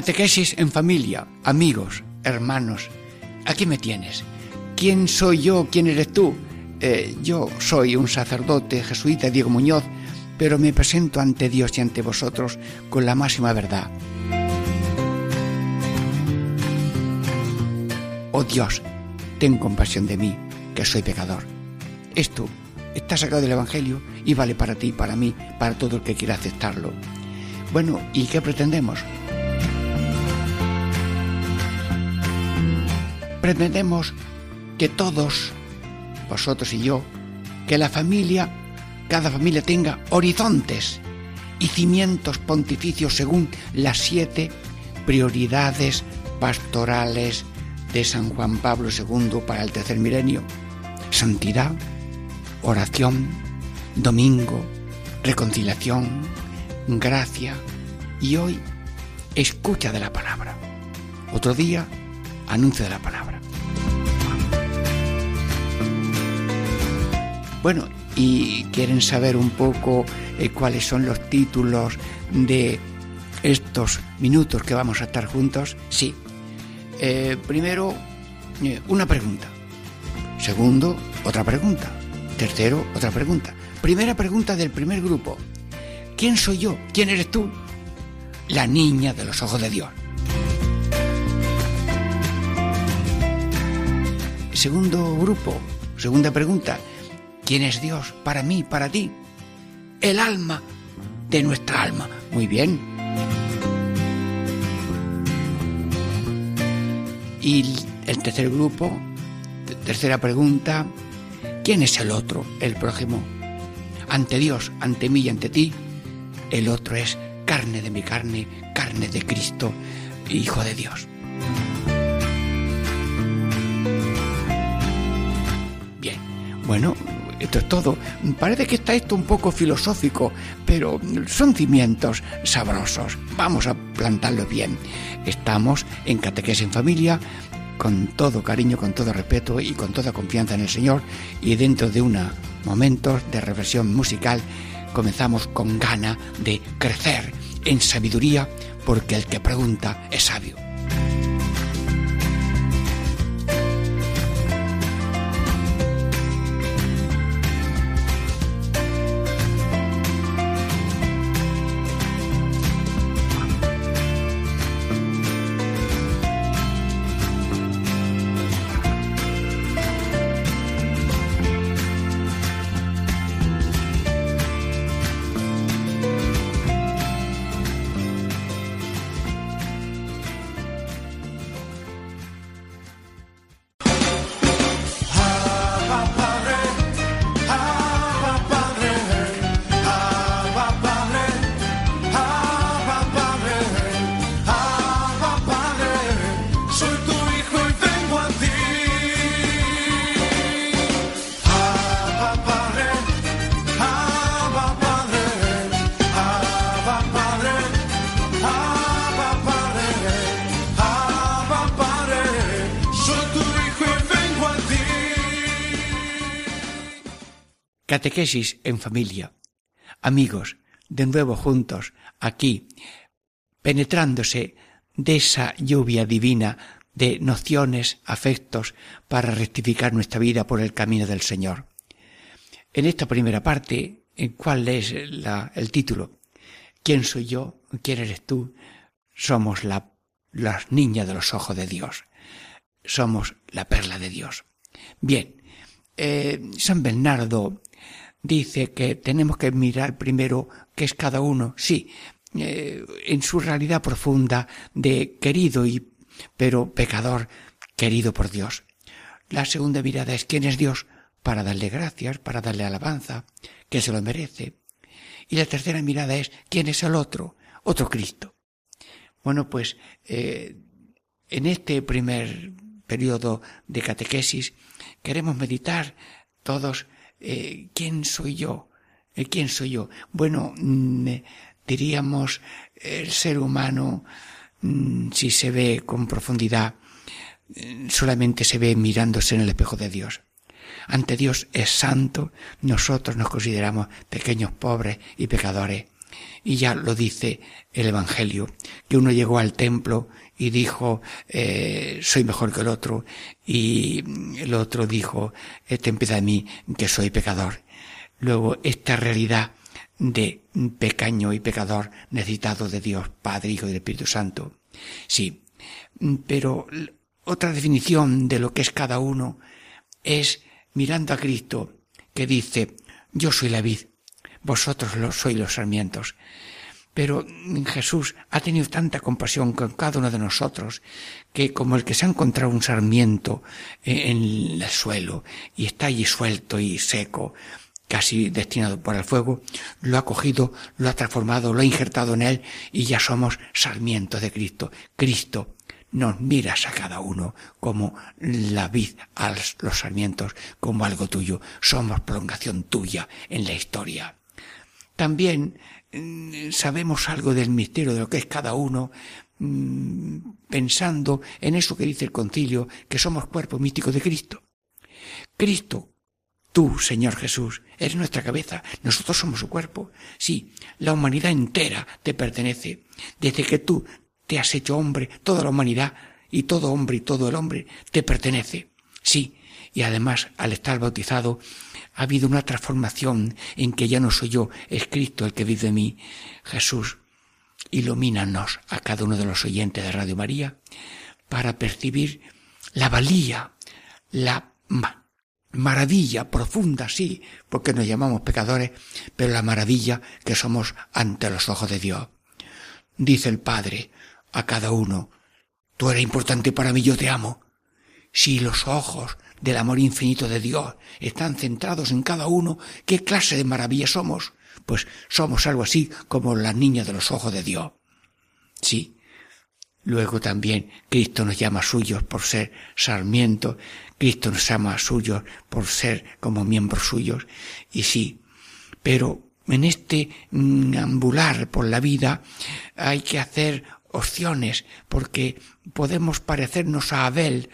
Catequesis en familia, amigos, hermanos. Aquí me tienes. ¿Quién soy yo? ¿Quién eres tú? Eh, yo soy un sacerdote jesuita, Diego Muñoz, pero me presento ante Dios y ante vosotros con la máxima verdad. Oh Dios, ten compasión de mí, que soy pecador. Esto está sacado del Evangelio y vale para ti, para mí, para todo el que quiera aceptarlo. Bueno, ¿y qué pretendemos? Pretendemos que todos, vosotros y yo, que la familia, cada familia tenga horizontes y cimientos pontificios según las siete prioridades pastorales de San Juan Pablo II para el tercer milenio. Santidad, oración, domingo, reconciliación, gracia y hoy escucha de la palabra. Otro día, anuncio de la palabra. Bueno, y quieren saber un poco eh, cuáles son los títulos de estos minutos que vamos a estar juntos. Sí. Eh, primero, eh, una pregunta. Segundo, otra pregunta. Tercero, otra pregunta. Primera pregunta del primer grupo. ¿Quién soy yo? ¿Quién eres tú? La niña de los ojos de Dios. Segundo grupo, segunda pregunta. ¿Quién es Dios para mí, para ti? El alma de nuestra alma. Muy bien. Y el tercer grupo, tercera pregunta, ¿quién es el otro, el prójimo? Ante Dios, ante mí y ante ti, el otro es carne de mi carne, carne de Cristo, Hijo de Dios. Bien, bueno, esto es todo. Parece que está esto un poco filosófico, pero son cimientos sabrosos. Vamos a plantarlo bien. Estamos en Catequesis en Familia con todo cariño, con todo respeto y con toda confianza en el Señor. Y dentro de unos momentos de reflexión musical comenzamos con gana de crecer en sabiduría, porque el que pregunta es sabio. En familia. Amigos, de nuevo juntos, aquí, penetrándose de esa lluvia divina de nociones, afectos, para rectificar nuestra vida por el camino del Señor. En esta primera parte, ¿cuál es el título? ¿Quién soy yo? ¿Quién eres tú? Somos la, las niñas de los ojos de Dios. Somos la perla de Dios. Bien, eh, San Bernardo dice que tenemos que mirar primero qué es cada uno, sí, eh, en su realidad profunda de querido y pero pecador, querido por Dios. La segunda mirada es quién es Dios para darle gracias, para darle alabanza, que se lo merece. Y la tercera mirada es quién es el otro, otro Cristo. Bueno, pues eh, en este primer periodo de catequesis queremos meditar todos eh, quién soy yo, eh, quién soy yo. Bueno, mm, diríamos el ser humano mm, si se ve con profundidad solamente se ve mirándose en el espejo de Dios. Ante Dios es santo, nosotros nos consideramos pequeños pobres y pecadores. Y ya lo dice el Evangelio, que uno llegó al templo y dijo, eh, soy mejor que el otro, y el otro dijo, ten piedad de mí, que soy pecador. Luego, esta realidad de pequeño y pecador necesitado de Dios, Padre, Hijo y Espíritu Santo. Sí, pero otra definición de lo que es cada uno es mirando a Cristo, que dice, yo soy la vid, vosotros lo sois los sarmientos. Pero Jesús ha tenido tanta compasión con cada uno de nosotros que como el que se ha encontrado un sarmiento en el suelo y está allí suelto y seco, casi destinado para el fuego, lo ha cogido, lo ha transformado, lo ha injertado en él y ya somos sarmientos de Cristo. Cristo nos miras a cada uno como la vid a los sarmientos, como algo tuyo. Somos prolongación tuya en la historia. También mm, sabemos algo del misterio de lo que es cada uno, mm, pensando en eso que dice el concilio, que somos cuerpo místico de Cristo. Cristo, tú, Señor Jesús, eres nuestra cabeza, nosotros somos su cuerpo. Sí, la humanidad entera te pertenece. Desde que tú te has hecho hombre, toda la humanidad y todo hombre y todo el hombre te pertenece. Sí, y además al estar bautizado ha habido una transformación en que ya no soy yo, es Cristo el que vive en mí. Jesús, ilumínanos a cada uno de los oyentes de Radio María para percibir la valía, la maravilla profunda, sí, porque nos llamamos pecadores, pero la maravilla que somos ante los ojos de Dios. Dice el Padre, a cada uno. Tú eres importante para mí, yo te amo. Si los ojos del amor infinito de Dios están centrados en cada uno, ¿qué clase de maravilla somos? Pues somos algo así como las niñas de los ojos de Dios. Sí. Luego también Cristo nos llama suyos por ser sarmiento, Cristo nos llama suyos por ser como miembros suyos, y sí, pero en este ambular por la vida hay que hacer opciones, porque podemos parecernos a Abel,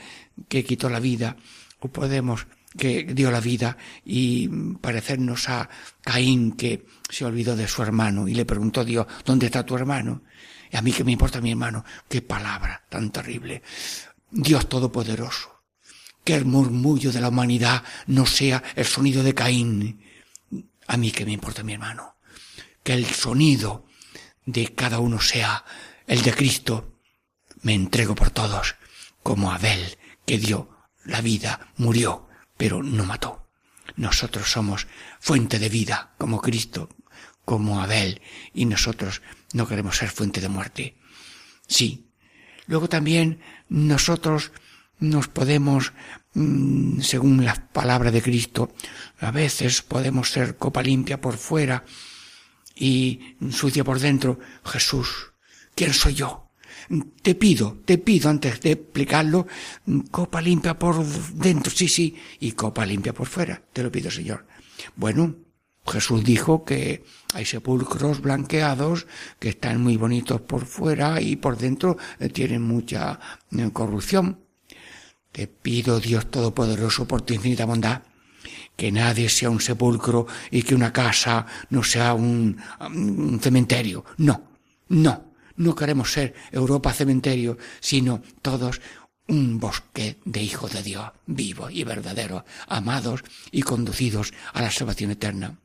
que quitó la vida, o podemos que dio la vida y parecernos a Caín que se olvidó de su hermano y le preguntó a Dios, ¿dónde está tu hermano? Y a mí que me importa mi hermano, qué palabra tan terrible. Dios Todopoderoso, que el murmullo de la humanidad no sea el sonido de Caín. A mí que me importa mi hermano, que el sonido de cada uno sea el de Cristo, me entrego por todos, como Abel, que dio la vida, murió, pero no mató. Nosotros somos fuente de vida, como Cristo, como Abel, y nosotros no queremos ser fuente de muerte. Sí. Luego también nosotros nos podemos, mm, según las palabras de Cristo, a veces podemos ser copa limpia por fuera y sucia por dentro. Jesús ¿Quién soy yo? Te pido, te pido antes de explicarlo, copa limpia por dentro, sí, sí, y copa limpia por fuera. Te lo pido, Señor. Bueno, Jesús dijo que hay sepulcros blanqueados que están muy bonitos por fuera y por dentro eh, tienen mucha eh, corrupción. Te pido, Dios Todopoderoso, por tu infinita bondad, que nadie sea un sepulcro y que una casa no sea un, un cementerio. No, no. No queremos ser Europa cementerio, sino todos un bosque de hijos de Dios, vivo y verdadero, amados y conducidos a la salvación eterna.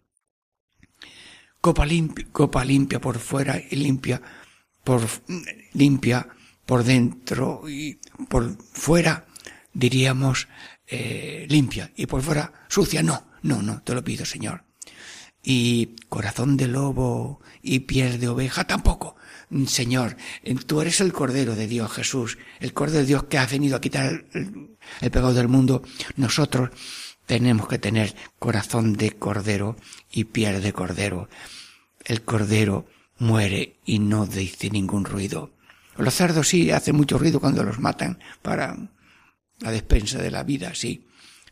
Copa limpia, copa limpia por fuera y limpia por limpia por dentro y por fuera diríamos eh, limpia y por fuera sucia. No, no, no, te lo pido, Señor. Y corazón de lobo y piel de oveja tampoco. Señor, tú eres el Cordero de Dios, Jesús, el Cordero de Dios que ha venido a quitar el, pecado del mundo. Nosotros tenemos que tener corazón de Cordero y piel de Cordero. El Cordero muere y no dice ningún ruido. Los cerdos sí hacen mucho ruido cuando los matan para la despensa de la vida, sí.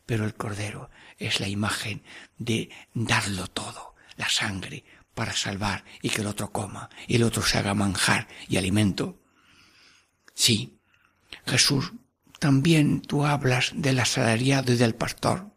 Pero el cordero es la imagen de darlo todo, la sangre, para salvar y que el otro coma y el otro se haga manjar y alimento. Sí, Jesús, también tú hablas del asalariado y del pastor.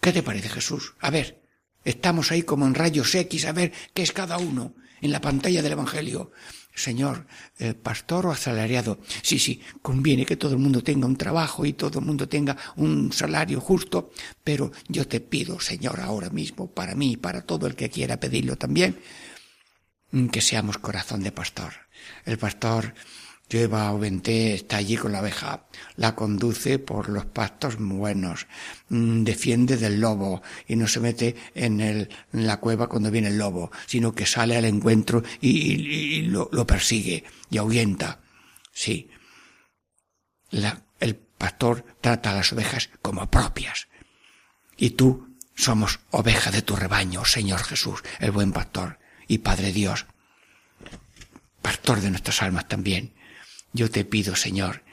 ¿Qué te parece, Jesús? A ver, estamos ahí como en rayos X, a ver qué es cada uno en la pantalla del Evangelio. Señor, el pastor o asalariado. Sí, sí, conviene que todo el mundo tenga un trabajo y todo el mundo tenga un salario justo, pero yo te pido, Señor, ahora mismo, para mí y para todo el que quiera pedirlo también, que seamos corazón de pastor. El pastor lleva o está allí con la abeja, la conduce por los pastos buenos, mm, defiende del lobo y no se mete en, el, en la cueva cuando viene el lobo, sino que sale al encuentro y, lo, lo, persigue y ahuyenta. Sí. La, el pastor trata a las ovejas como propias. Y tú somos oveja de tu rebaño, Señor Jesús, el buen pastor y Padre Dios, pastor de nuestras almas también. Yo te pido, Señor,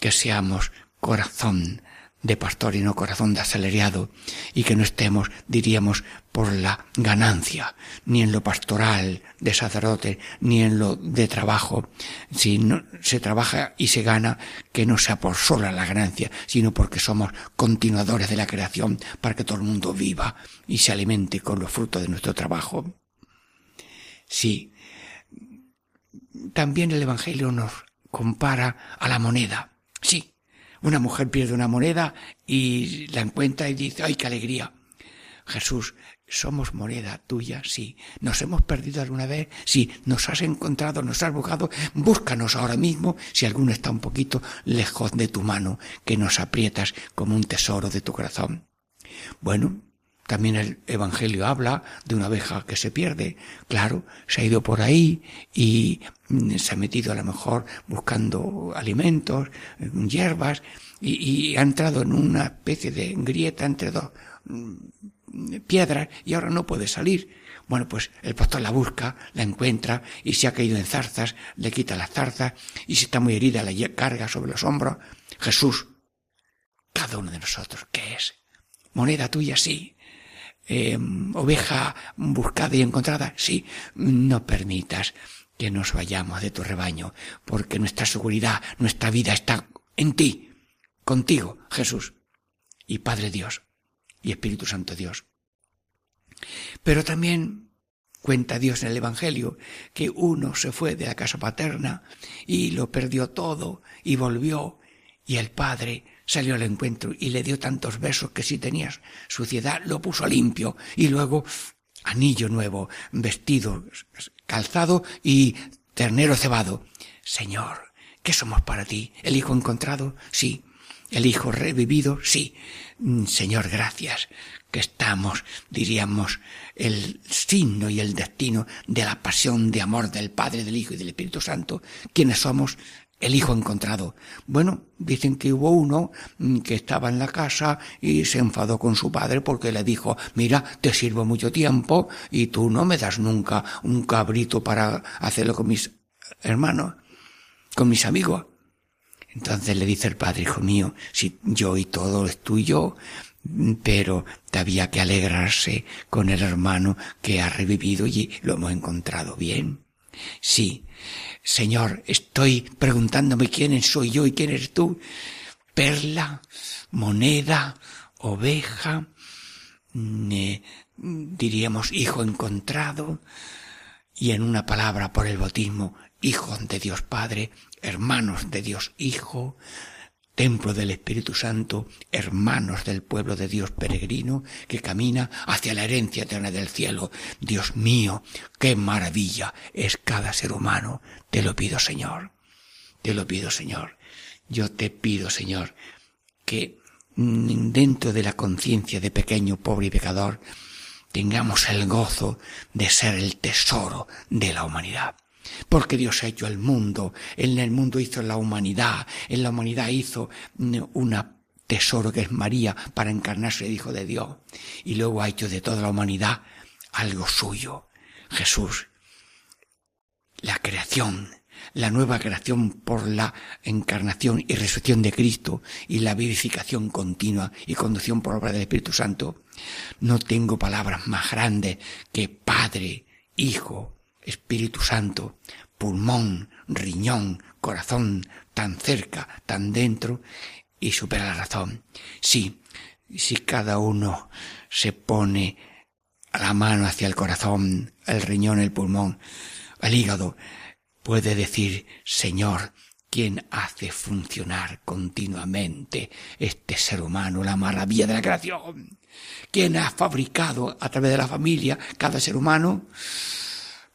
que seamos corazón de pastor y no corazón de acelerado, y que no estemos, diríamos, por la ganancia, ni en lo pastoral de sacerdote, ni en lo de trabajo. Si no se trabaja y se gana, que no sea por sola la ganancia, sino porque somos continuadores de la creación para que todo el mundo viva y se alimente con los frutos de nuestro trabajo. Sí, también el Evangelio nos compara a la moneda. Sí, una mujer pierde una moneda y la encuentra y dice, ¡ay, qué alegría! Jesús, somos moneda tuya, sí. ¿Nos hemos perdido alguna vez? Sí. ¿Nos has encontrado? ¿Nos has buscado? Búscanos ahora mismo si alguno está un poquito lejos de tu mano, que nos aprietas como un tesoro de tu corazón. Bueno, también el Evangelio habla de una abeja que se pierde. Claro, se ha ido por ahí y mm, se ha metido a lo mejor buscando alimentos, mm, hierbas, y, ha entrado en una especie de grieta entre dos mm, piedras y ahora no puede salir. Bueno, pues el pastor la busca, la encuentra y si ha caído en zarzas, le quita las zarzas y si está muy herida, la carga sobre los hombros. Jesús, cada uno de nosotros, ¿qué es? Moneda tuya, sí, eh, oveja buscada y encontrada, sí, no permitas que nos vayamos de tu rebaño, porque nuestra seguridad, nuestra vida está en ti, contigo, Jesús, y Padre Dios, y Espíritu Santo Dios. Pero también cuenta Dios en el Evangelio que uno se fue de la casa paterna y lo perdió todo y volvió, y el Padre salió al encuentro y le dio tantos besos que si tenías suciedad lo puso limpio y luego anillo nuevo, vestido, calzado y ternero cebado. Señor, ¿qué somos para ti? ¿El Hijo encontrado? Sí. ¿El Hijo revivido? Sí. Mm, Señor, gracias, que estamos, diríamos, el signo y el destino de la pasión de amor del Padre, del Hijo y del Espíritu Santo, quienes somos el hijo encontrado. Bueno, dicen que hubo uno mm, que estaba en la casa y se enfadó con su padre porque le dijo, mira, te sirvo mucho tiempo y tú no me das nunca un cabrito para hacerlo con mis hermanos, con mis amigos. Entonces le dice el padre, hijo mío, si yo y todo es tuyo, pero te había que alegrarse con el hermano que ha revivido y lo hemos encontrado bien. Sí, Señor, estoy preguntándome quién soy yo y quién eres tú. Perla, moneda, oveja, diríamos hijo encontrado, y en una palabra por el bautismo, hijo de Dios Padre, hermanos de Dios Hijo, templo del Espíritu Santo, hermanos del pueblo de Dios peregrino que camina hacia la herencia eterna del cielo. Dios mío, qué maravilla es cada ser humano. Te lo pido, Señor. Te lo pido, Señor. Yo te pido, Señor, que dentro de la conciencia de pequeño, pobre y pecador, tengamos el gozo de ser el tesoro de la humanidad. Porque Dios ha hecho el mundo, en el mundo hizo la humanidad, en la humanidad hizo mm, un tesoro que es María para encarnarse el Hijo de Dios, y luego ha hecho de toda la humanidad algo suyo, Jesús. La creación la nueva creación por la encarnación y resurrección de Cristo y la vivificación continua y conducción por obra del Espíritu Santo, no tengo palabras más grandes que Padre, Hijo, Espíritu Santo, pulmón, riñón, corazón, tan cerca, tan dentro, y supera la razón. Sí, si cada uno se pone la mano hacia el corazón, el riñón, el pulmón, el hígado, puede decir, Señor, ¿quién hace funcionar continuamente este ser humano, la maravilla de la creación? ¿Quién ha fabricado a través de la familia cada ser humano?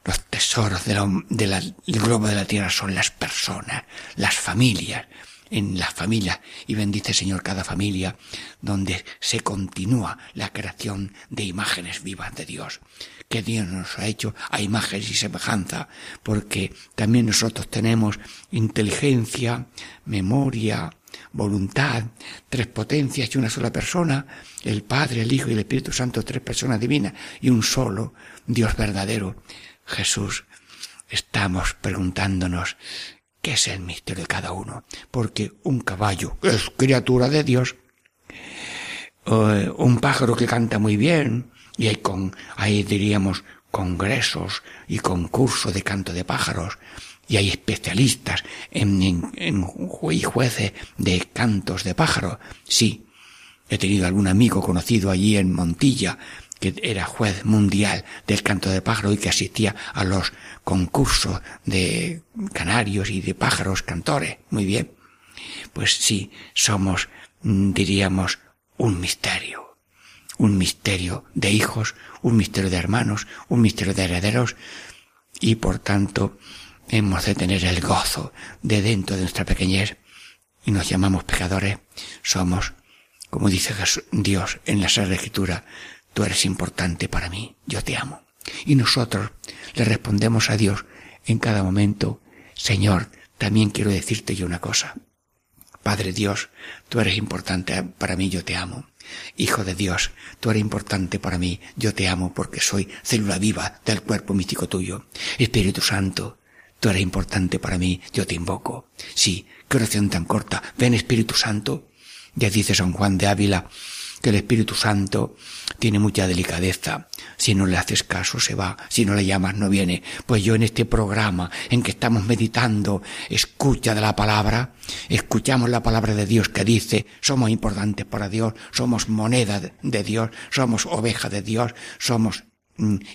Los tesoros del globo de la tierra son las personas, las familias, en las familias y bendice Señor cada familia donde se continúa la creación de imágenes vivas de Dios. Que Dios nos ha hecho a imágenes y semejanza porque también nosotros tenemos inteligencia, memoria, voluntad, tres potencias y una sola persona, el Padre, el Hijo y el Espíritu Santo, tres personas divinas y un solo Dios verdadero, Jesús. Estamos preguntándonos qué es el misterio de cada uno, porque un caballo es criatura de Dios, un pájaro que canta muy bien, y hay con, ahí diríamos congresos y concursos de canto de pájaros, y hay especialistas en, en, en jueces de cantos de pájaros. Sí, he tenido algún amigo conocido allí en Montilla que era juez mundial del canto de pájaro y que asistía a los concursos de canarios y de pájaros cantores. Muy bien. Pues sí, somos, mm, diríamos, un misterio. Un misterio de hijos, un misterio de hermanos, un misterio de herederos y por tanto hemos de tener el gozo de dentro de nuestra pequeñez y nos llamamos pecadores. Somos, como dice Dios en la Sagrada Escritura, tú eres importante para mí, yo te amo. Y nosotros le respondemos a Dios en cada momento, Señor, también quiero decirte yo una cosa. Padre Dios, tú eres importante para mí, yo te amo. Hijo de Dios, tú eres importante para mí, yo te amo porque soy célula viva del cuerpo místico tuyo. Espíritu Santo, tú eres importante para mí, yo te invoco. Sí, qué oración tan corta. Ven Espíritu Santo. Ya dice San Juan de Ávila, que el Espíritu Santo tiene mucha delicadeza. Si no le haces caso, se va. Si no le llamas, no viene. Pues yo en este programa en que estamos meditando, escucha de la palabra, escuchamos la palabra de Dios que dice, somos importantes para Dios, somos moneda de Dios, somos oveja de Dios, somos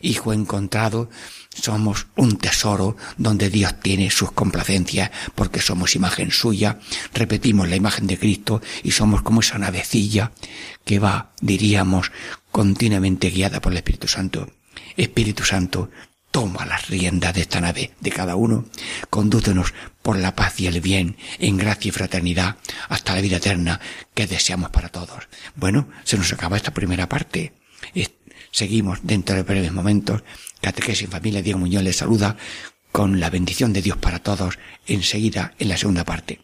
hijo encontrado, somos un tesoro donde Dios tiene sus complacencias porque somos imagen suya, repetimos la imagen de Cristo y somos como esa navecilla que va, diríamos, continuamente guiada por el Espíritu Santo. Espíritu Santo, toma las riendas de esta nave de cada uno, condúcenos por la paz y el bien, en gracia y fraternidad, hasta la vida eterna que deseamos para todos. Bueno, se nos acaba esta primera parte. Seguimos dentro de breves momentos Catequesis en Familia, Diego Muñoz les saluda con la bendición de Dios para todos enseguida en la segunda parte.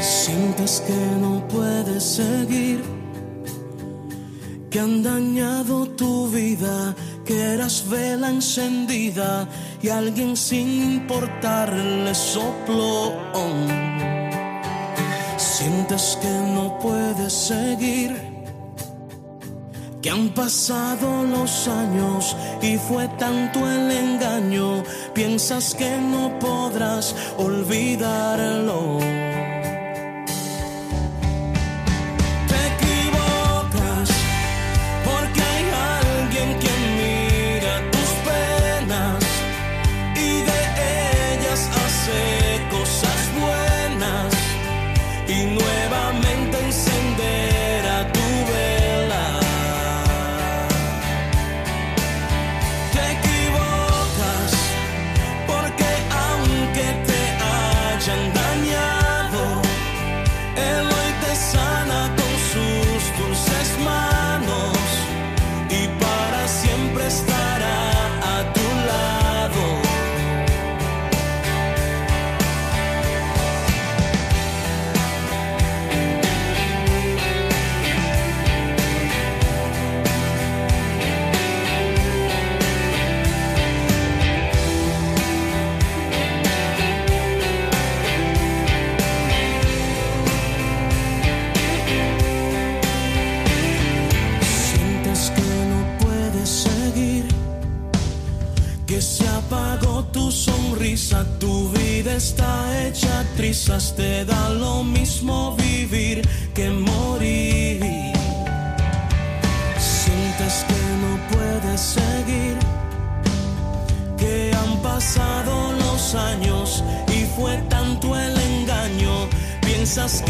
Sientes que no puedes seguir, que han dañado tu vida, que eras vela encendida y alguien sin importarle sopló. Sientes que no puedes seguir, que han pasado los años y fue tanto el engaño, piensas que no podrás olvidarlo. Prisas te da lo mismo vivir que morir. Sientes que no puedes seguir, que han pasado los años y fue tanto el engaño, piensas que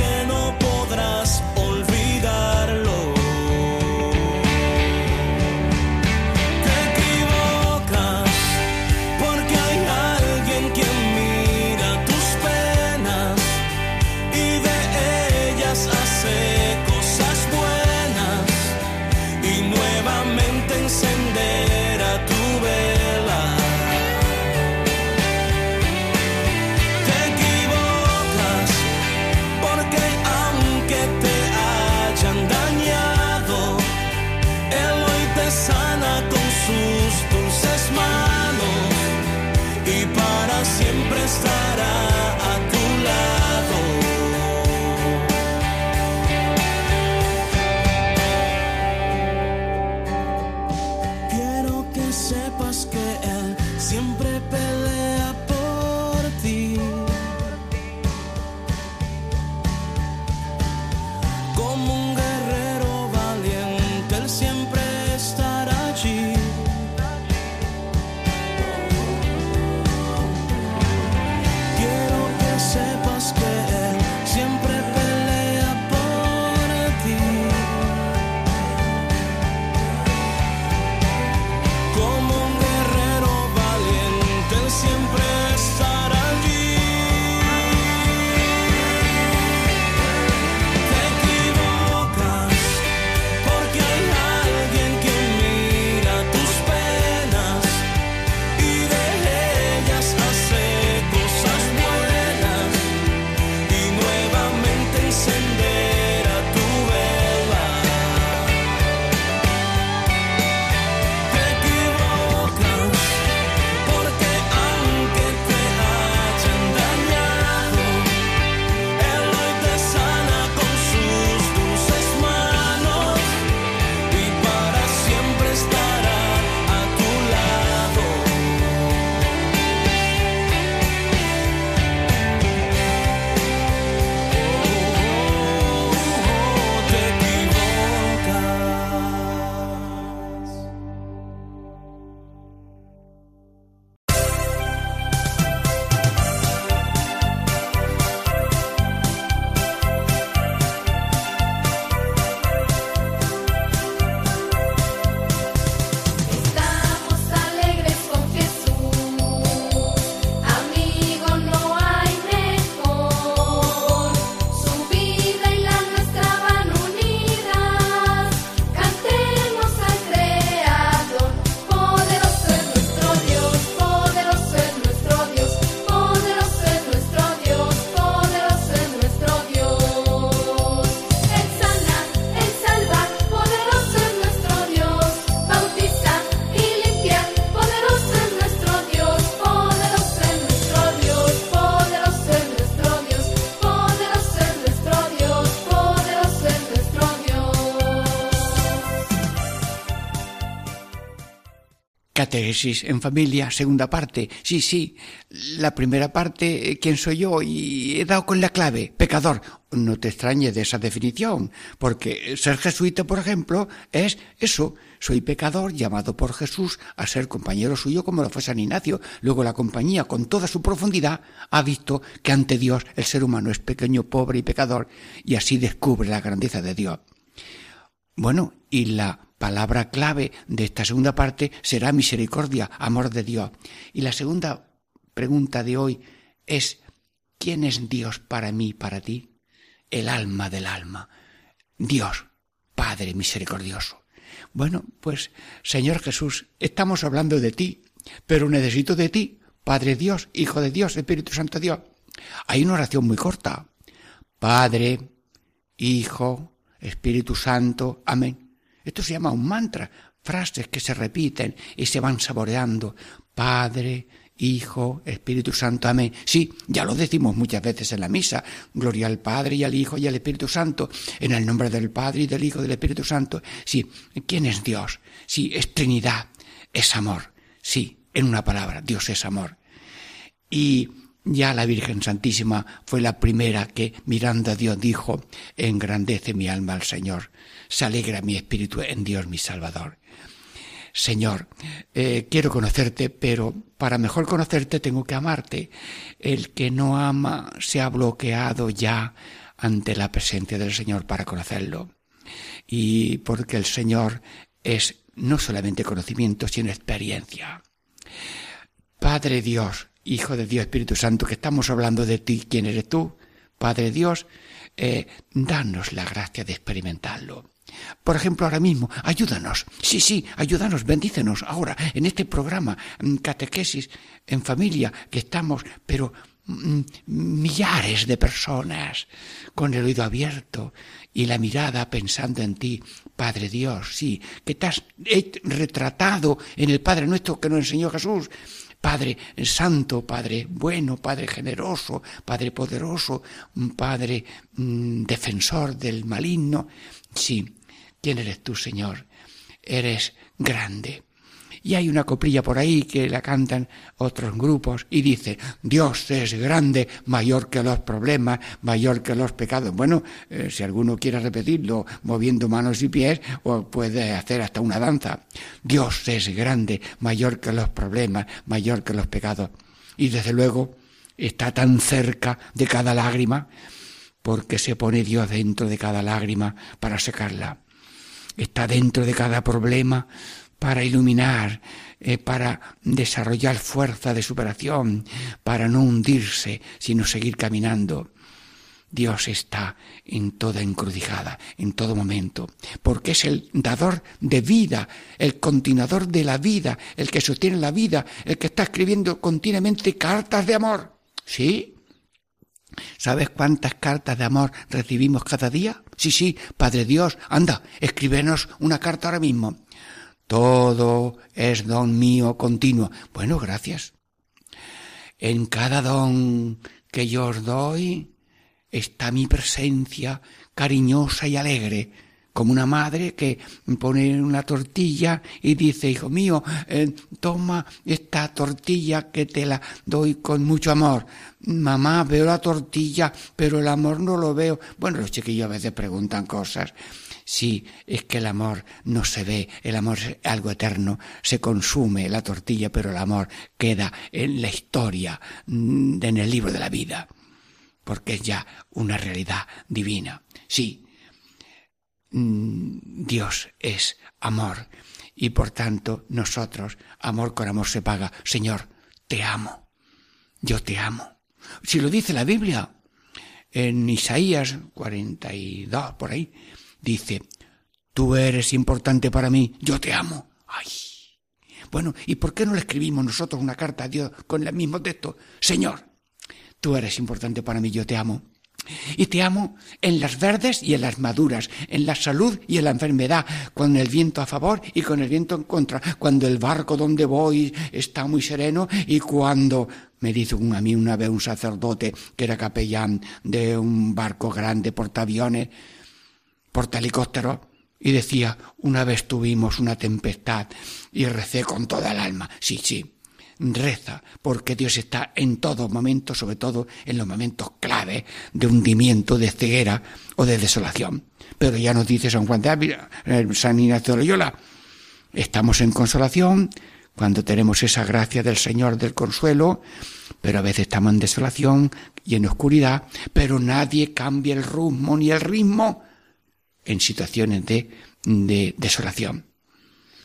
Catequesis en familia, segunda parte. Sí, sí, la primera parte, ¿quién soy yo? Y he dado con la clave, pecador. No te extrañe de esa definición, porque ser jesuita, por ejemplo, es eso. Soy pecador llamado por Jesús a ser compañero suyo como lo fue San Ignacio. Luego la compañía, con toda su profundidad, ha visto que ante Dios el ser humano es pequeño, pobre y pecador, y así descubre la grandeza de Dios. Bueno, y la palabra clave de esta segunda parte será misericordia, amor de Dios. Y la segunda pregunta de hoy es, ¿quién es Dios para mí, para ti? El alma del alma. Dios, Padre misericordioso. Bueno, pues, Señor Jesús, estamos hablando de ti, pero necesito de ti, Padre Dios, Hijo de Dios, Espíritu Santo Dios. Hay una oración muy corta. Padre, Hijo, Espíritu Santo, amén. Esto se llama un mantra, frases que se repiten y se van saboreando. Padre, Hijo, Espíritu Santo, amén. Sí, ya lo decimos muchas veces en la misa. Gloria al Padre y al Hijo y al Espíritu Santo. En el nombre del Padre y del Hijo y del Espíritu Santo. Sí, ¿quién es Dios? Sí, es Trinidad, es amor. Sí, en una palabra, Dios es amor. Y ya la Virgen Santísima fue la primera que, mirando a Dios, dijo, engrandece mi alma al Señor, se alegra mi espíritu en Dios mi Salvador. Señor, eh, quiero conocerte, pero para mejor conocerte tengo que amarte. El que no ama se ha bloqueado ya ante la presencia del Señor para conocerlo. Y porque el Señor es no solamente conocimiento, sino experiencia. Padre Dios, Hijo de Dios, Espíritu Santo, que estamos hablando de ti, ¿quién eres tú? Padre Dios, eh, danos la gracia de experimentarlo. Por ejemplo, ahora mismo, ayúdanos. Sí, sí, ayúdanos, bendícenos ahora en este programa, mm, catequesis en familia, que estamos, pero mm, millares de personas con el oído abierto y la mirada pensando en ti, Padre Dios, sí, que te has retratado en el Padre nuestro que nos enseñó Jesús. Padre santo, Padre bueno, Padre generoso, Padre poderoso, Padre mm, defensor del maligno. Sí, ¿quién eres tú, Señor? Eres grande. Y hay una coplilla por ahí que la cantan otros grupos y dice, Dios es grande, mayor que los problemas, mayor que los pecados. Bueno, eh, si alguno quiere repetirlo moviendo manos y pies, o puede hacer hasta una danza. Dios es grande, mayor que los problemas, mayor que los pecados. Y desde luego está tan cerca de cada lágrima, porque se pone Dios dentro de cada lágrima para secarla. Está dentro de cada problema para iluminar, eh, para desarrollar fuerza de superación, para no hundirse, sino seguir caminando. Dios está en toda encrucijada, en todo momento, porque es el dador de vida, el continuador de la vida, el que sostiene la vida, el que está escribiendo continuamente cartas de amor. ¿Sí? ¿Sabes cuántas cartas de amor recibimos cada día? Sí, sí, Padre Dios, anda, escríbenos una carta ahora mismo. Todo es don mío continuo. Bueno, gracias. En cada don que yo os doy está mi presencia cariñosa y alegre, como una madre que pone una tortilla y dice, hijo mío, eh, toma esta tortilla que te la doy con mucho amor. Mamá, veo la tortilla, pero el amor no lo veo. Bueno, los chiquillos a veces preguntan cosas. Sí, es que el amor no se ve, el amor es algo eterno, se consume la tortilla, pero el amor queda en la historia, mm, en el libro de la vida, porque es ya una realidad divina. Sí, mm, Dios es amor y por tanto nosotros, amor con amor se paga. Señor, te amo, yo te amo. Si lo dice la Biblia, en Isaías 42, por ahí, dice, tú eres importante para mí, yo te amo. Ay. Bueno, ¿y por qué no le escribimos nosotros una carta a Dios con el mismo texto? Señor, tú eres importante para mí, yo te amo. Y te amo en las verdes y en las maduras, en la salud y en la enfermedad, con el viento a favor y con el viento en contra, cuando el barco donde voy está muy sereno y cuando me dice a mí una vez un sacerdote que era capellán de un barco grande portaaviones, helicóptero y decía, una vez tuvimos una tempestad y recé con toda el alma. Sí, sí, reza, porque Dios está en todo momento, sobre todo en los momentos clave de hundimiento, de ceguera o de desolación. Pero ya nos dice San Juan de Ávila, eh, San Ignacio de Loyola, estamos en consolación cuando tenemos esa gracia del Señor del consuelo, pero a veces estamos en desolación y en oscuridad, pero nadie cambia el rumbo ni el ritmo en situaciones de, de desolación.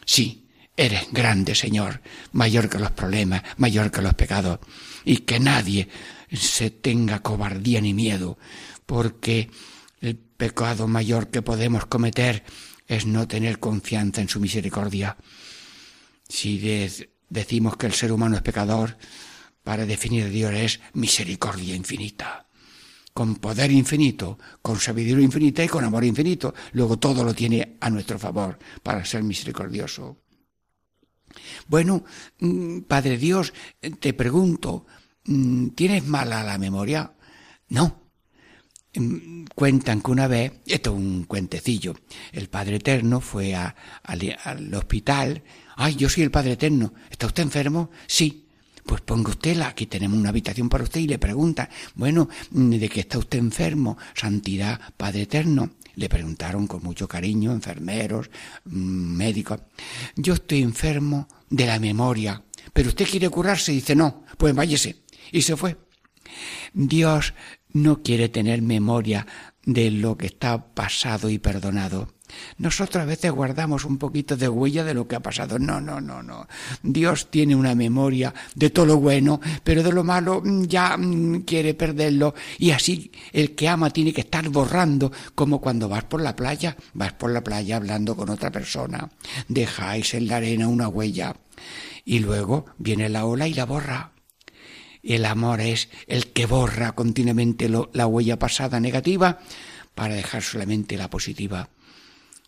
Sí, eres grande, Señor, mayor que los problemas, mayor que los pecados, y que nadie se tenga cobardía ni miedo, porque el pecado mayor que podemos cometer es no tener confianza en su misericordia. Si decimos que el ser humano es pecador, para definir a Dios es misericordia infinita con poder infinito, con sabiduría infinita y con amor infinito. Luego todo lo tiene a nuestro favor para ser misericordioso. Bueno, mm, Padre Dios, te pregunto, mm, ¿tienes mala la memoria? No. Mm, cuentan que una vez, esto es un cuentecillo, el Padre Eterno fue al hospital. Ay, yo soy el Padre Eterno. ¿Está usted enfermo? Sí. Pues ponga usted la, aquí tenemos una habitación para usted y le pregunta, bueno, ¿de qué está usted enfermo? Santidad, Padre Eterno. Le preguntaron con mucho cariño, enfermeros, mm, médicos. Yo estoy enfermo de la memoria. Pero usted quiere curarse y dice, no, pues váyese. Y se fue. Dios no quiere tener memoria de lo que está pasado y perdonado. Nosotros a veces guardamos un poquito de huella de lo que ha pasado. No, no, no, no. Dios tiene una memoria de todo lo bueno, pero de lo malo mm, ya mm, quiere perderlo. Y así el que ama tiene que estar borrando, como cuando vas por la playa, vas por la playa hablando con otra persona. Dejáis en la arena una huella. Y luego viene la ola y la borra. El amor es el que borra continuamente la huella pasada negativa para dejar solamente la positiva.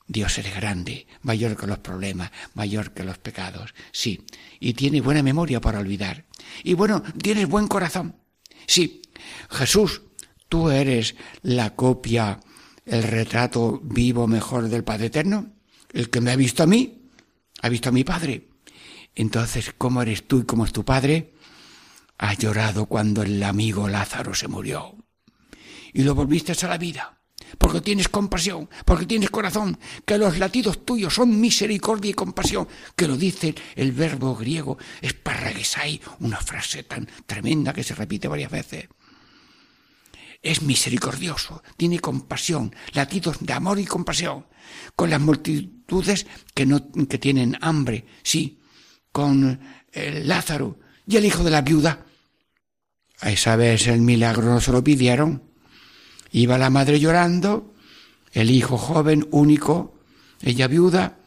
Dios es grande, mayor que los problemas, mayor que los pecados, sí, y tiene buena memoria para olvidar. Y bueno, tienes buen corazón. Sí, Jesús, tú eres la copia, el retrato vivo mejor del Padre Eterno, el que me ha visto a mí, ha visto a mi Padre. Entonces, ¿cómo eres tú y cómo es tu Padre? Ha llorado cuando el amigo Lázaro se murió y lo volviste a la vida porque tienes compasión, porque tienes corazón, que los latidos tuyos son misericordia y compasión, que lo dice el verbo griego esparraguesai, una frase tan tremenda que se repite varias veces. Es misericordioso, tiene compasión, latidos de amor y compasión, con las multitudes que no que tienen hambre, sí, con el Lázaro y el hijo de la viuda. A esa vez el milagro no se lo pidieron, Iba la madre llorando, el hijo joven, único, ella viuda,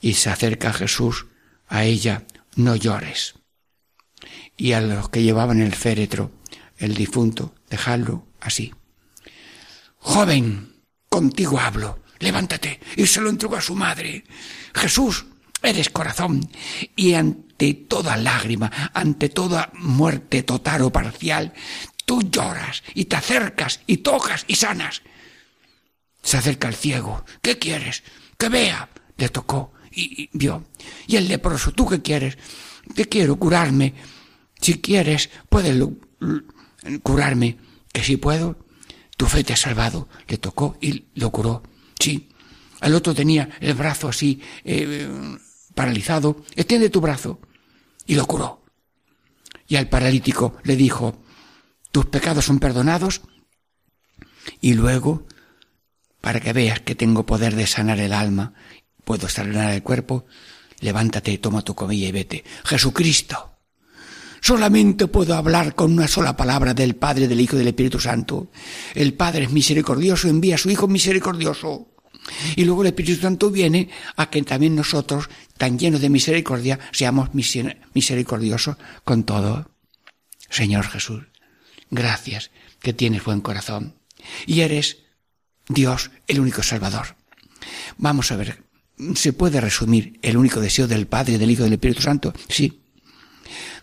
y se acerca Jesús a ella, no llores. Y a los que llevaban el féretro, el difunto, dejarlo así. Joven, contigo hablo, levántate, y se lo entregó a su madre. Jesús, eres corazón, y ante toda lágrima, ante toda muerte total o parcial, Tú lloras y te acercas y tocas y sanas. Se acerca el ciego. ¿Qué quieres? Que vea. Le tocó y, vio. Y el leproso, ¿tú qué quieres? Te quiero curarme. Si quieres, puedes curarme. Que si puedo, tu fe te ha salvado. Le tocó y lo curó. Sí. El otro tenía el brazo así, eh, paralizado. Extiende tu brazo. Y lo curó. Y al paralítico le dijo, tus pecados son perdonados y luego, para que veas que tengo poder de sanar el alma, puedo sanar el cuerpo, levántate, toma tu comida y vete. Jesucristo. Solamente puedo hablar con una sola palabra del Padre, del Hijo y del Espíritu Santo. El Padre es misericordioso, envía a su Hijo misericordioso. Y luego el Espíritu Santo viene a que también nosotros, tan llenos de misericordia, seamos misericordiosos con todo. Señor Jesús. Gracias, que tienes buen corazón. Y eres Dios, el único Salvador. Vamos a ver, ¿se puede resumir el único deseo del Padre, del Hijo y del Espíritu Santo? Sí.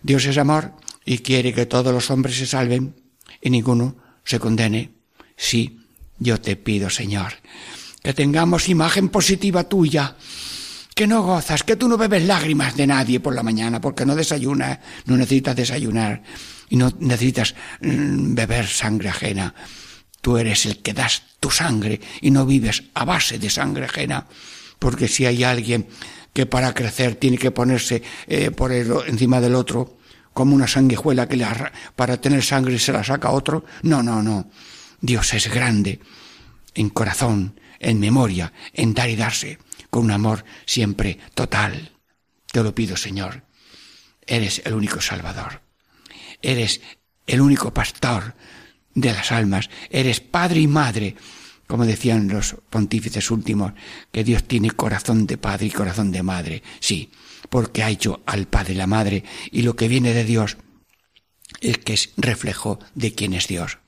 Dios es amor y quiere que todos los hombres se salven y ninguno se condene. Sí, yo te pido, Señor, que tengamos imagen positiva tuya, que no gozas, que tú no bebes lágrimas de nadie por la mañana, porque no desayunas, no necesitas desayunar, y no necesitas mm, beber sangre ajena. Tú eres el que das tu sangre y no vives a base de sangre ajena, porque si hay alguien que para crecer tiene que ponerse eh, por el, encima del otro, como una sanguijuela que le para tener sangre se la saca otro, no, no, no. Dios es grande en corazón, en memoria, en dar y darse, con un amor siempre total. Te lo pido, Señor. Eres el único Salvador eres el único pastor de las almas, eres padre y madre, como decían los pontífices últimos, que Dios tiene corazón de padre y corazón de madre, sí, porque ha hecho al padre y la madre, y lo que viene de Dios es que es reflejo de quién es Dios.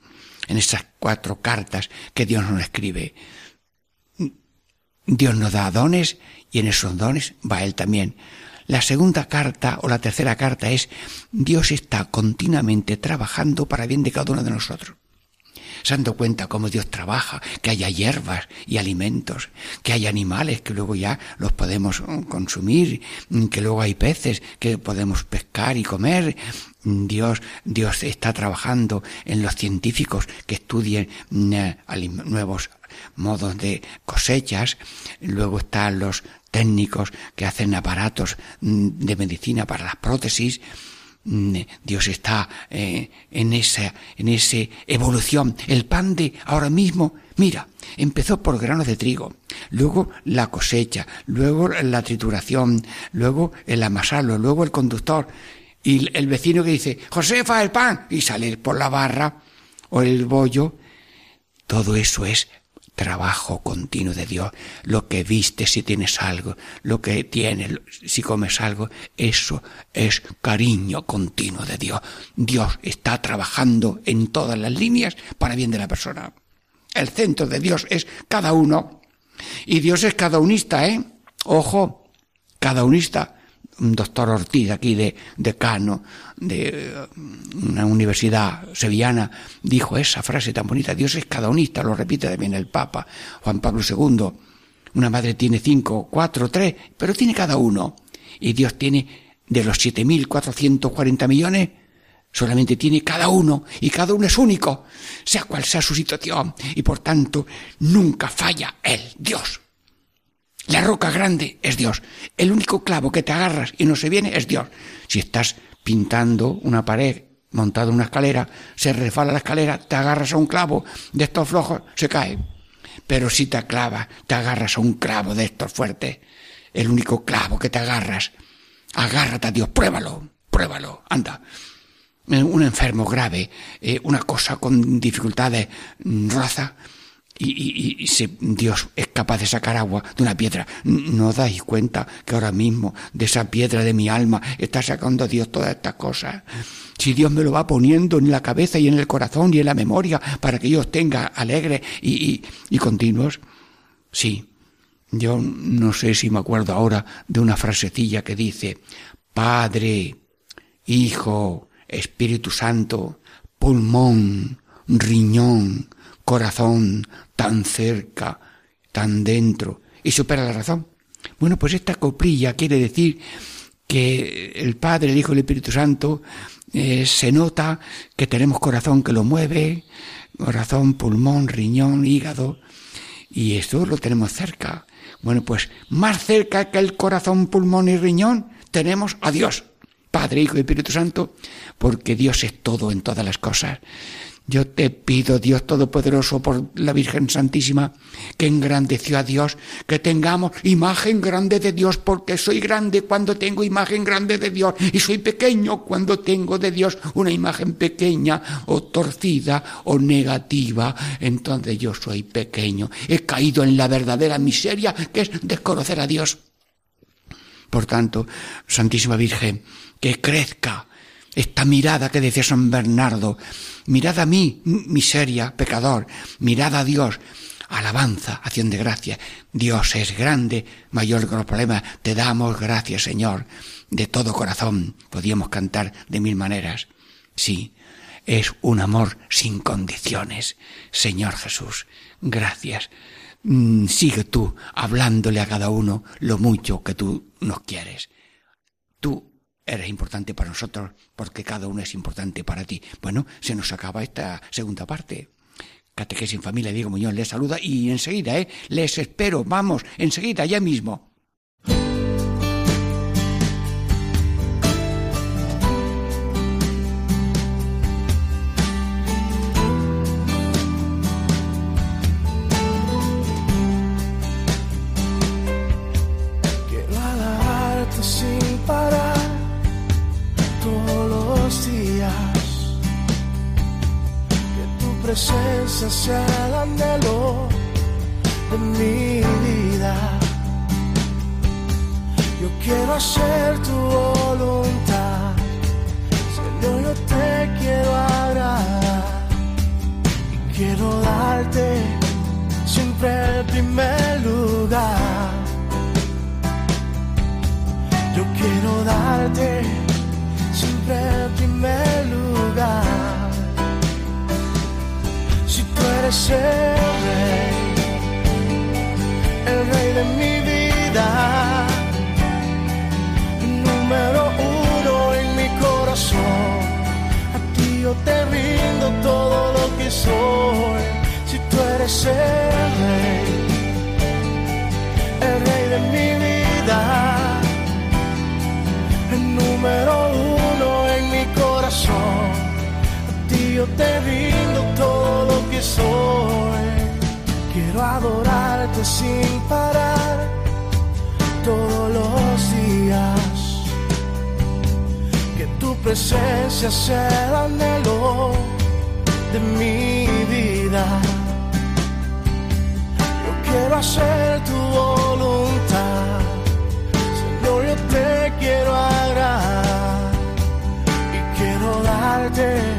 En estas cuatro cartas que Dios nos escribe, Dios nos da dones y en esos dones va Él también. La segunda carta o la tercera carta es Dios está continuamente trabajando para bien de cada uno de nosotros. se cuenta cómo Dios trabaja, que haya hierbas y alimentos, que hay animales que luego ya los podemos mm, consumir, mm, que luego hay peces que podemos pescar y comer. Dios, Dios está trabajando en los científicos que estudien nuevos modos de cosechas, luego están los técnicos que hacen aparatos de medicina para las prótesis, Mm, Dios está eh, en esa en esa evolución. El pan de ahora mismo, mira, empezó por granos de trigo, luego la cosecha, luego la trituración, luego el amasarlo, luego el conductor y el vecino que dice, Josefa, el pan, y sale por la barra o el bollo. Todo eso es trabajo continuo de Dios. Lo que viste si tienes algo, lo que tienes si comes algo, eso es cariño continuo de Dios. Dios está trabajando en todas las líneas para bien de la persona. El centro de Dios es cada uno. Y Dios es cada unista, ¿eh? Ojo, cada unista un doctor Ortiz aquí de decano de eh, una universidad sevillana dijo esa frase tan bonita, Dios es cada unista, lo repite también el Papa Juan Pablo II. Una madre tiene cinco, cuatro, tres, pero tiene cada uno. Y Dios tiene de los 7.440 millones, solamente tiene cada uno, y cada uno es único, sea cual sea su situación, y por tanto nunca falla Él, Dios. La roca grande es Dios. El único clavo que te agarras y no se viene es Dios. Si estás pintando una pared, montado una escalera, se refala la escalera, te agarras a un clavo de estos flojos, se cae. Pero si te clavas, te agarras a un clavo de estos fuertes, el único clavo que te agarras, agárrate a Dios, pruébalo, pruébalo, anda. Un enfermo grave, eh, una cosa con dificultades, mm, roza, y, y, Dios es capaz de sacar agua de una piedra. ¿No dais cuenta que ahora mismo de esa piedra de mi alma está sacando Dios todas estas cosas? Si Dios me lo va poniendo en la cabeza y en el corazón y en la memoria para que yo os tenga alegres y, y continuos. Sí, yo no sé si me acuerdo ahora de una frasecilla que dice, Padre, Hijo, Espíritu Santo, pulmón, riñón, corazón, tan cerca, tan dentro, y supera la razón. Bueno, pues esta coprilla quiere decir que el Padre, el Hijo y el Espíritu Santo eh, se nota que tenemos corazón que lo mueve, corazón, pulmón, riñón, hígado, y esto lo tenemos cerca. Bueno, pues más cerca que el corazón, pulmón y riñón tenemos a Dios, Padre, Hijo y Espíritu Santo, porque Dios es todo en todas las cosas. Yo te pido, Dios Todopoderoso, por la Virgen Santísima, que engrandeció a Dios, que tengamos imagen grande de Dios, porque soy grande cuando tengo imagen grande de Dios, y soy pequeño cuando tengo de Dios una imagen pequeña o torcida o negativa. Entonces yo soy pequeño. He caído en la verdadera miseria que es desconocer a Dios. Por tanto, Santísima Virgen, que crezca esta mirada que decía San Bernardo, mirad a mí, miseria, pecador, mirad a Dios, alabanza, acción de gracia. Dios es grande, mayor que los problemas. Te damos gracias, Señor, de todo corazón. Podíamos cantar de mil maneras. Sí, es un amor sin condiciones. Señor Jesús, gracias. Mm, sigue tú hablándole a cada uno lo mucho que tú nos quieres. Tú eres importante para nosotros porque cada uno es importante para ti. Bueno, se nos acaba esta segunda parte. Catequesis en familia, Diego Muñoz les saluda y enseguida, ¿eh? Les espero, vamos, enseguida, ya mismo. Yo te rindo todo lo que soy. Quiero adorarte sin parar todos los días. Que tu presencia sea el anhelo de mi vida. Yo quiero hacer tu voluntad. Señor, yo te quiero agradar y quiero darte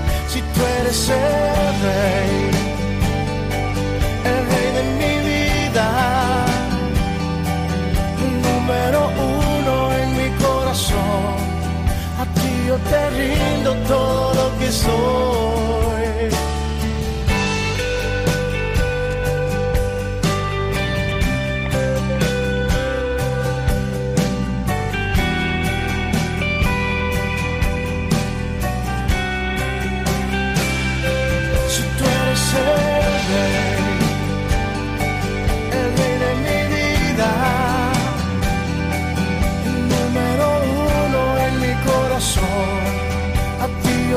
Tú eres el rey, el rey de mi vida, número uno en mi corazón. A ti yo te rindo todo lo que soy.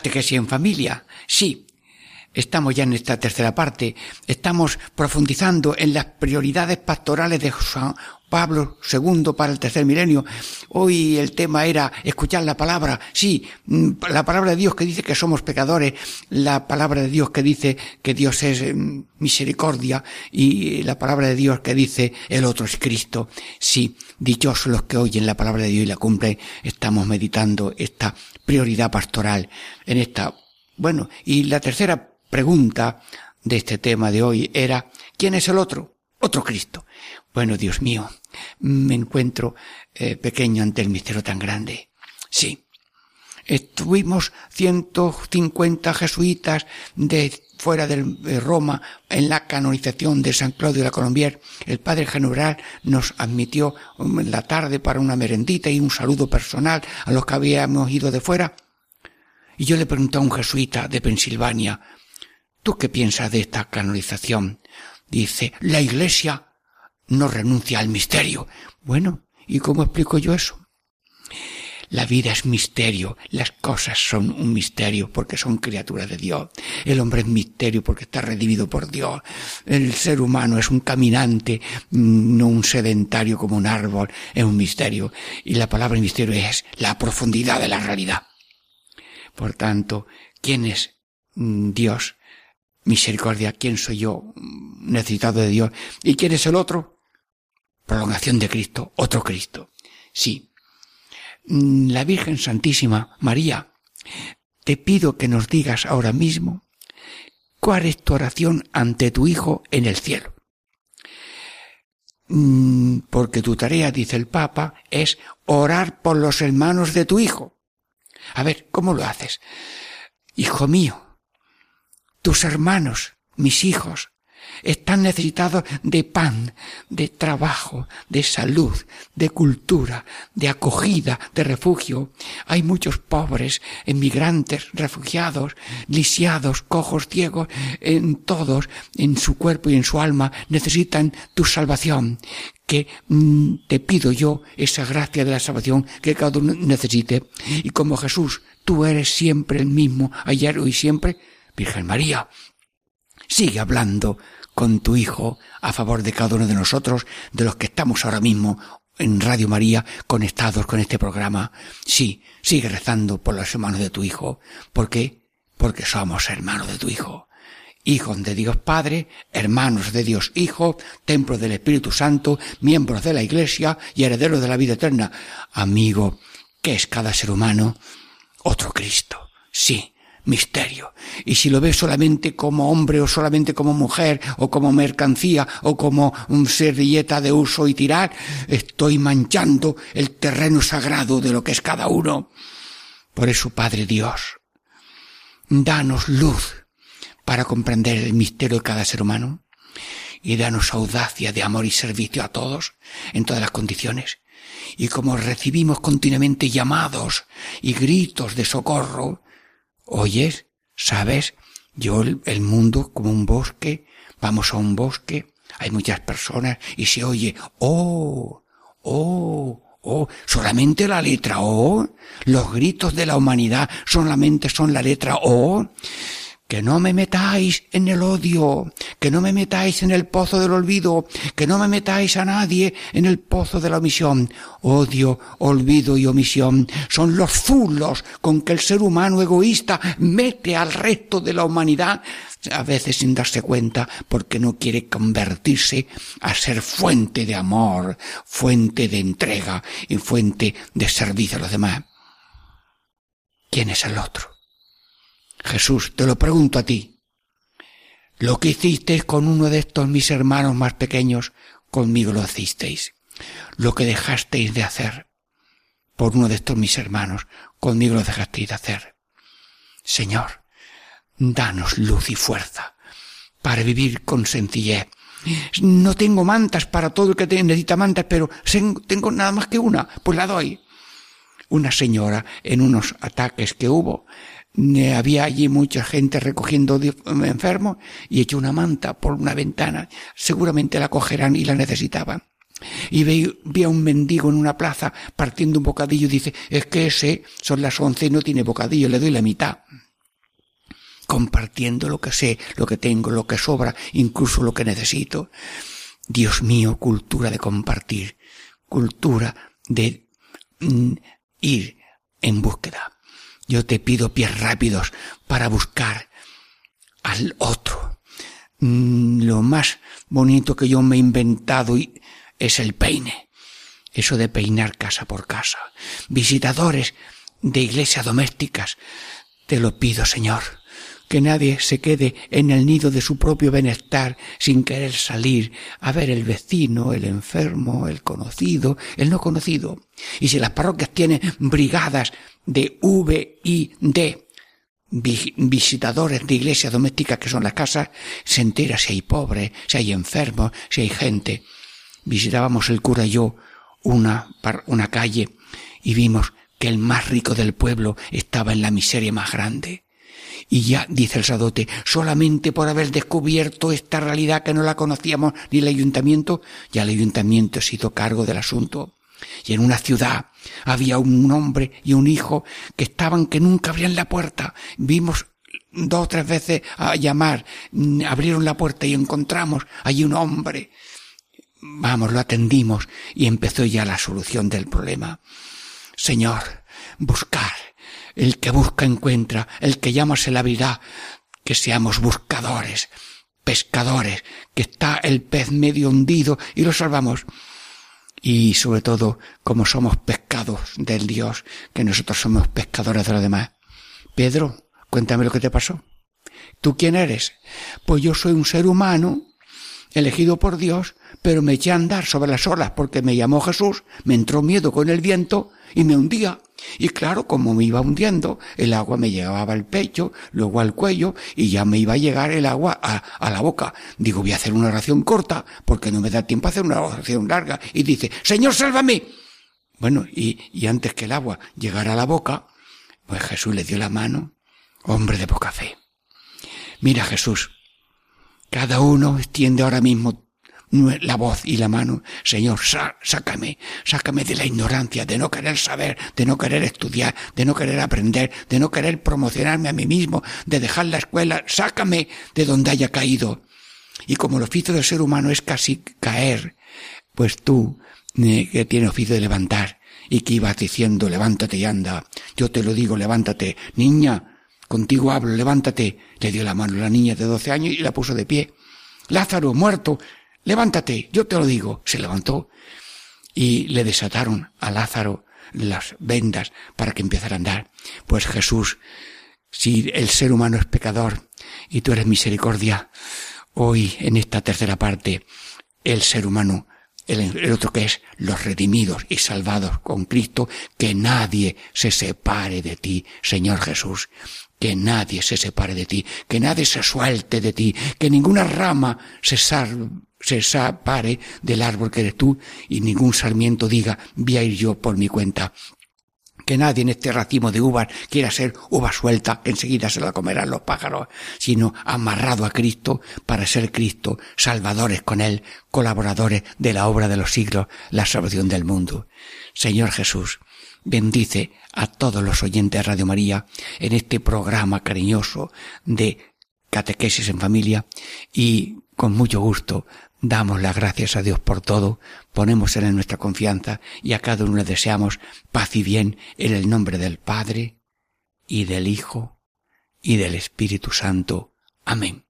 Catequesis en familia. Sí, estamos ya en esta tercera parte. Estamos profundizando en las prioridades pastorales de San Pablo II para el tercer milenio. Hoy el tema era escuchar la palabra. Sí, mm, la palabra de Dios que dice que somos pecadores, la palabra de Dios que dice que Dios es mm, misericordia y la palabra de Dios que dice el otro es Cristo. Sí, dichosos los que oyen la palabra de Dios y la cumplen. Estamos meditando esta prioridad pastoral en esta bueno, y la tercera pregunta de este tema de hoy era, ¿quién es el otro? Otro Cristo. Bueno, Dios mío, me encuentro eh, pequeño ante el misterio tan grande. Sí, Estuvimos 150 jesuitas de fuera de Roma en la canonización de San Claudio de la Colombier. El padre general nos admitió en la tarde para una merendita y un saludo personal a los que habíamos ido de fuera. Y yo le pregunté a un jesuita de Pensilvania, ¿tú qué piensas de esta canonización? Dice, la iglesia no renuncia al misterio. Bueno, ¿y cómo explico yo eso? La vida es misterio, las cosas son un misterio porque son criaturas de Dios. El hombre es misterio porque está redimido por Dios. El ser humano es un caminante, no un sedentario como un árbol, es un misterio. Y la palabra misterio es la profundidad de la realidad. Por tanto, ¿quién es mm, Dios? Misericordia, ¿quién soy yo? Necesitado de Dios. ¿Y quién es el otro? Prolongación de Cristo, otro Cristo. Sí, Mm, la Virgen Santísima, María, te pido que nos digas ahora mismo cuál es tu oración ante tu Hijo en el cielo. Mm, porque tu tarea, dice el Papa, es orar por los hermanos de tu Hijo. A ver, ¿cómo lo haces? Hijo mío, tus hermanos, mis hijos, están necesitados de pan, de trabajo, de salud, de cultura, de acogida, de refugio. Hay muchos pobres, emigrantes, refugiados, lisiados, cojos, ciegos, en todos, en su cuerpo y en su alma, necesitan tu salvación que mm, te pido yo esa gracia de la salvación que cada uno necesite. Y como Jesús, tú eres siempre el mismo, ayer, hoy siempre, Virgen María, sigue hablando con tu Hijo a favor de cada uno de nosotros, de los que estamos ahora mismo en Radio María conectados con este programa. Sí, sigue rezando por los hermanos de tu Hijo. ¿Por qué? Porque somos hermanos de tu Hijo. Hijos de Dios Padre, hermanos de Dios Hijo, templo del Espíritu Santo, miembros de la Iglesia y herederos de la vida eterna. Amigo, ¿qué es cada ser humano? Otro Cristo. Sí, misterio. Y si lo ves solamente como hombre o solamente como mujer o como mercancía o como un servilleta de uso y tirar, estoy manchando el terreno sagrado de lo que es cada uno. Por eso, Padre Dios, danos luz para comprender el misterio de cada ser humano y danos audacia de amor y servicio a todos en todas las condiciones. Y como recibimos continuamente llamados y gritos de socorro, oyes, sabes, yo el, mundo como un bosque, vamos a un bosque, hay muchas personas y se oye, oh, oh, oh, solamente la letra O, los gritos de la humanidad solamente son la letra O, que no me metáis en el odio, que no me metáis en el pozo del olvido, que no me metáis a nadie en el pozo de la omisión. Odio, olvido y omisión son los zulos con que el ser humano egoísta mete al resto de la humanidad, a veces sin darse cuenta, porque no quiere convertirse a ser fuente de amor, fuente de entrega y fuente de servicio a los demás. ¿Quién es el otro? Jesús, te lo pregunto a ti. Lo que hicisteis con uno de estos mis hermanos más pequeños, conmigo lo hicisteis. Lo que dejasteis de hacer por uno de estos mis hermanos, conmigo lo dejasteis de hacer. Señor, danos luz y fuerza para vivir con sencillez. No tengo mantas para todo el que necesita mantas, pero tengo nada más que una, pues la doy. Una señora, en unos ataques que hubo, había allí mucha gente recogiendo enfermos y echó una manta por una ventana. Seguramente la cogerán y la necesitaban. Y vi, a un mendigo en una plaza partiendo un bocadillo y dice, es que ese son las once y no tiene bocadillo, le doy la mitad. Compartiendo lo que sé, lo que tengo, lo que sobra, incluso lo que necesito. Dios mío, cultura de compartir, cultura de mm, ir en búsqueda. Yo te pido pies rápidos para buscar al otro. Mm, lo más bonito que yo me he inventado es el peine. Eso de peinar casa por casa. Visitadores de iglesias domésticas. Te lo pido, Señor, que nadie se quede en el nido de su propio bienestar sin querer salir a ver el vecino, el enfermo, el conocido, el no conocido. Y si las parroquias tienen brigadas de V y D, visitadores de iglesias domésticas que son las casas, se entera si hay pobres, si hay enfermos, si hay gente. Visitábamos el cura y yo una, una calle y vimos que el más rico del pueblo estaba en la miseria más grande. Y ya, dice el sadote, solamente por haber descubierto esta realidad que no la conocíamos ni el ayuntamiento, ya el ayuntamiento se hizo cargo del asunto. Y en una ciudad había un hombre y un hijo que estaban que nunca abrían la puerta. Vimos dos o tres veces a llamar, abrieron la puerta y encontramos allí un hombre. Vamos, lo atendimos y empezó ya la solución del problema. Señor, buscar. El que busca encuentra, el que llama se la vida, que seamos buscadores, pescadores, que está el pez medio hundido y lo salvamos. Y sobre todo, como somos pescados del Dios, que nosotros somos pescadores de los demás. Pedro, cuéntame lo que te pasó. ¿Tú quién eres? Pues yo soy un ser humano elegido por Dios, pero me eché a andar sobre las olas porque me llamó Jesús, me entró miedo con el viento y me hundía. Y claro, como me iba hundiendo, el agua me llegaba al pecho, luego al cuello, y ya me iba a llegar el agua a, la boca. Digo, voy a hacer una oración corta, porque no me da tiempo a hacer una oración larga. Y dice, Señor, sálvame. Bueno, y, y antes que el agua llegara a la boca, pues Jesús le dio la mano, hombre de poca fe. Mira Jesús, cada uno extiende ahora mismo la voz y la mano. Señor, sácame, sácame de la ignorancia, de no querer saber, de no querer estudiar, de no querer aprender, de no querer promocionarme a mí mismo, de dejar la escuela. Sácame de donde haya caído. Y como el oficio del ser humano es casi caer, pues tú, eh, que tienes oficio de levantar, y que ibas diciendo, levántate y anda. Yo te lo digo, levántate. Niña, Contigo hablo, levántate. Le dio la mano la niña de doce años y la puso de pie. Lázaro, muerto, levántate, yo te lo digo. Se levantó y le desataron a Lázaro las vendas para que empezara a andar. Pues Jesús, si el ser humano es pecador y tú eres misericordia, hoy en esta tercera parte, el ser humano el, otro que es los redimidos y salvados con Cristo, que nadie se separe de ti, Señor Jesús que nadie se separe de ti, que nadie se suelte de ti, que ninguna rama se, se separe del árbol que eres tú y ningún sarmiento diga, voy a ir yo por mi cuenta. Que nadie en este racimo de uvas quiera ser uva suelta, que enseguida se la comerán los pájaros, sino amarrado a Cristo para ser Cristo, salvadores con Él, colaboradores de la obra de los siglos, la salvación del mundo. Señor Jesús, bendice a todos los oyentes de Radio María en este programa cariñoso de catequesis en familia y con mucho gusto damos las gracias a Dios por todo, ponemos en nuestra confianza y a cada uno le deseamos paz y bien en el nombre del Padre y del Hijo y del Espíritu Santo. Amén.